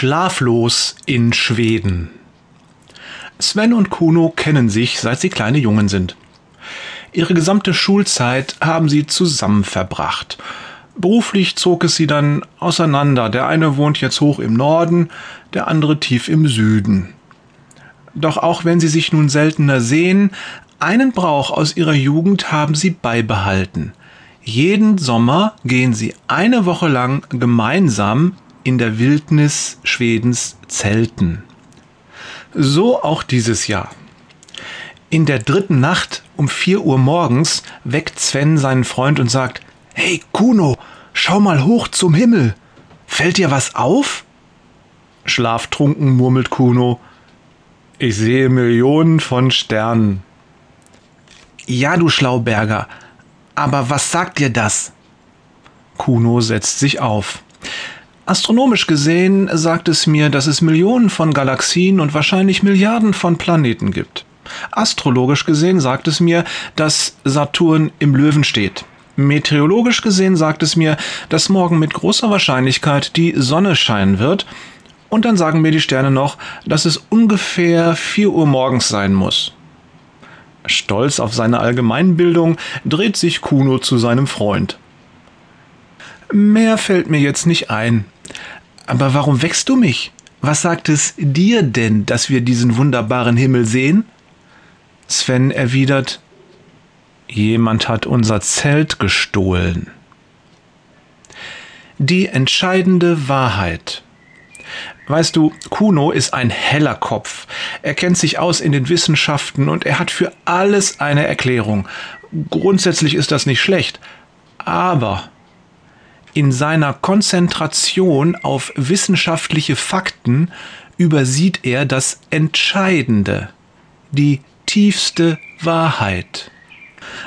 Schlaflos in Schweden. Sven und Kuno kennen sich, seit sie kleine Jungen sind. Ihre gesamte Schulzeit haben sie zusammen verbracht. Beruflich zog es sie dann auseinander. Der eine wohnt jetzt hoch im Norden, der andere tief im Süden. Doch auch wenn sie sich nun seltener sehen, einen Brauch aus ihrer Jugend haben sie beibehalten. Jeden Sommer gehen sie eine Woche lang gemeinsam in der Wildnis Schwedens zelten. So auch dieses Jahr. In der dritten Nacht um vier Uhr morgens weckt Sven seinen Freund und sagt, Hey Kuno, schau mal hoch zum Himmel. Fällt dir was auf? Schlaftrunken murmelt Kuno, ich sehe Millionen von Sternen. Ja, du Schlauberger, aber was sagt dir das? Kuno setzt sich auf. Astronomisch gesehen sagt es mir, dass es Millionen von Galaxien und wahrscheinlich Milliarden von Planeten gibt. Astrologisch gesehen sagt es mir, dass Saturn im Löwen steht. Meteorologisch gesehen sagt es mir, dass morgen mit großer Wahrscheinlichkeit die Sonne scheinen wird. Und dann sagen mir die Sterne noch, dass es ungefähr 4 Uhr morgens sein muss. Stolz auf seine Allgemeinbildung dreht sich Kuno zu seinem Freund. Mehr fällt mir jetzt nicht ein. Aber warum wächst du mich? Was sagt es dir denn, dass wir diesen wunderbaren Himmel sehen? Sven erwidert, jemand hat unser Zelt gestohlen. Die entscheidende Wahrheit. Weißt du, Kuno ist ein heller Kopf. Er kennt sich aus in den Wissenschaften und er hat für alles eine Erklärung. Grundsätzlich ist das nicht schlecht. Aber in seiner Konzentration auf wissenschaftliche Fakten übersieht er das Entscheidende, die tiefste Wahrheit.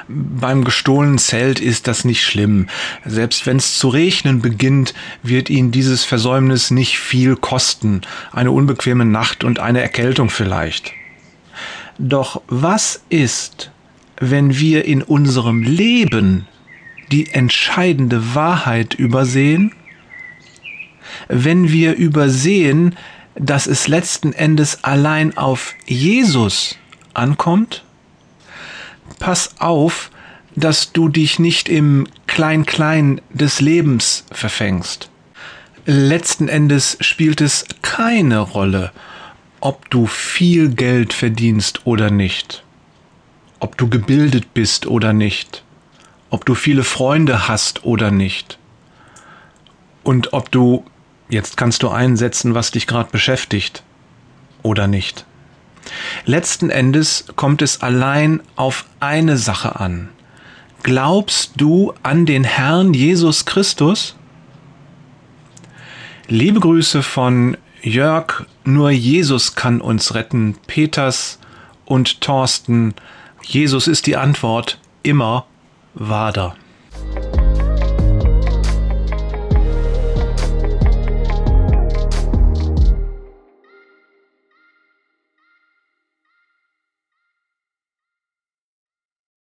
Beim gestohlenen Zelt ist das nicht schlimm. Selbst wenn es zu regnen beginnt, wird ihn dieses Versäumnis nicht viel kosten. Eine unbequeme Nacht und eine Erkältung vielleicht. Doch was ist, wenn wir in unserem Leben die entscheidende Wahrheit übersehen? Wenn wir übersehen, dass es letzten Endes allein auf Jesus ankommt? Pass auf, dass du dich nicht im Klein-Klein des Lebens verfängst. Letzten Endes spielt es keine Rolle, ob du viel Geld verdienst oder nicht, ob du gebildet bist oder nicht, ob du viele Freunde hast oder nicht. Und ob du, jetzt kannst du einsetzen, was dich gerade beschäftigt oder nicht. Letzten Endes kommt es allein auf eine Sache an. Glaubst du an den Herrn Jesus Christus? Liebe Grüße von Jörg, nur Jesus kann uns retten, Peters und Thorsten. Jesus ist die Antwort immer Wader.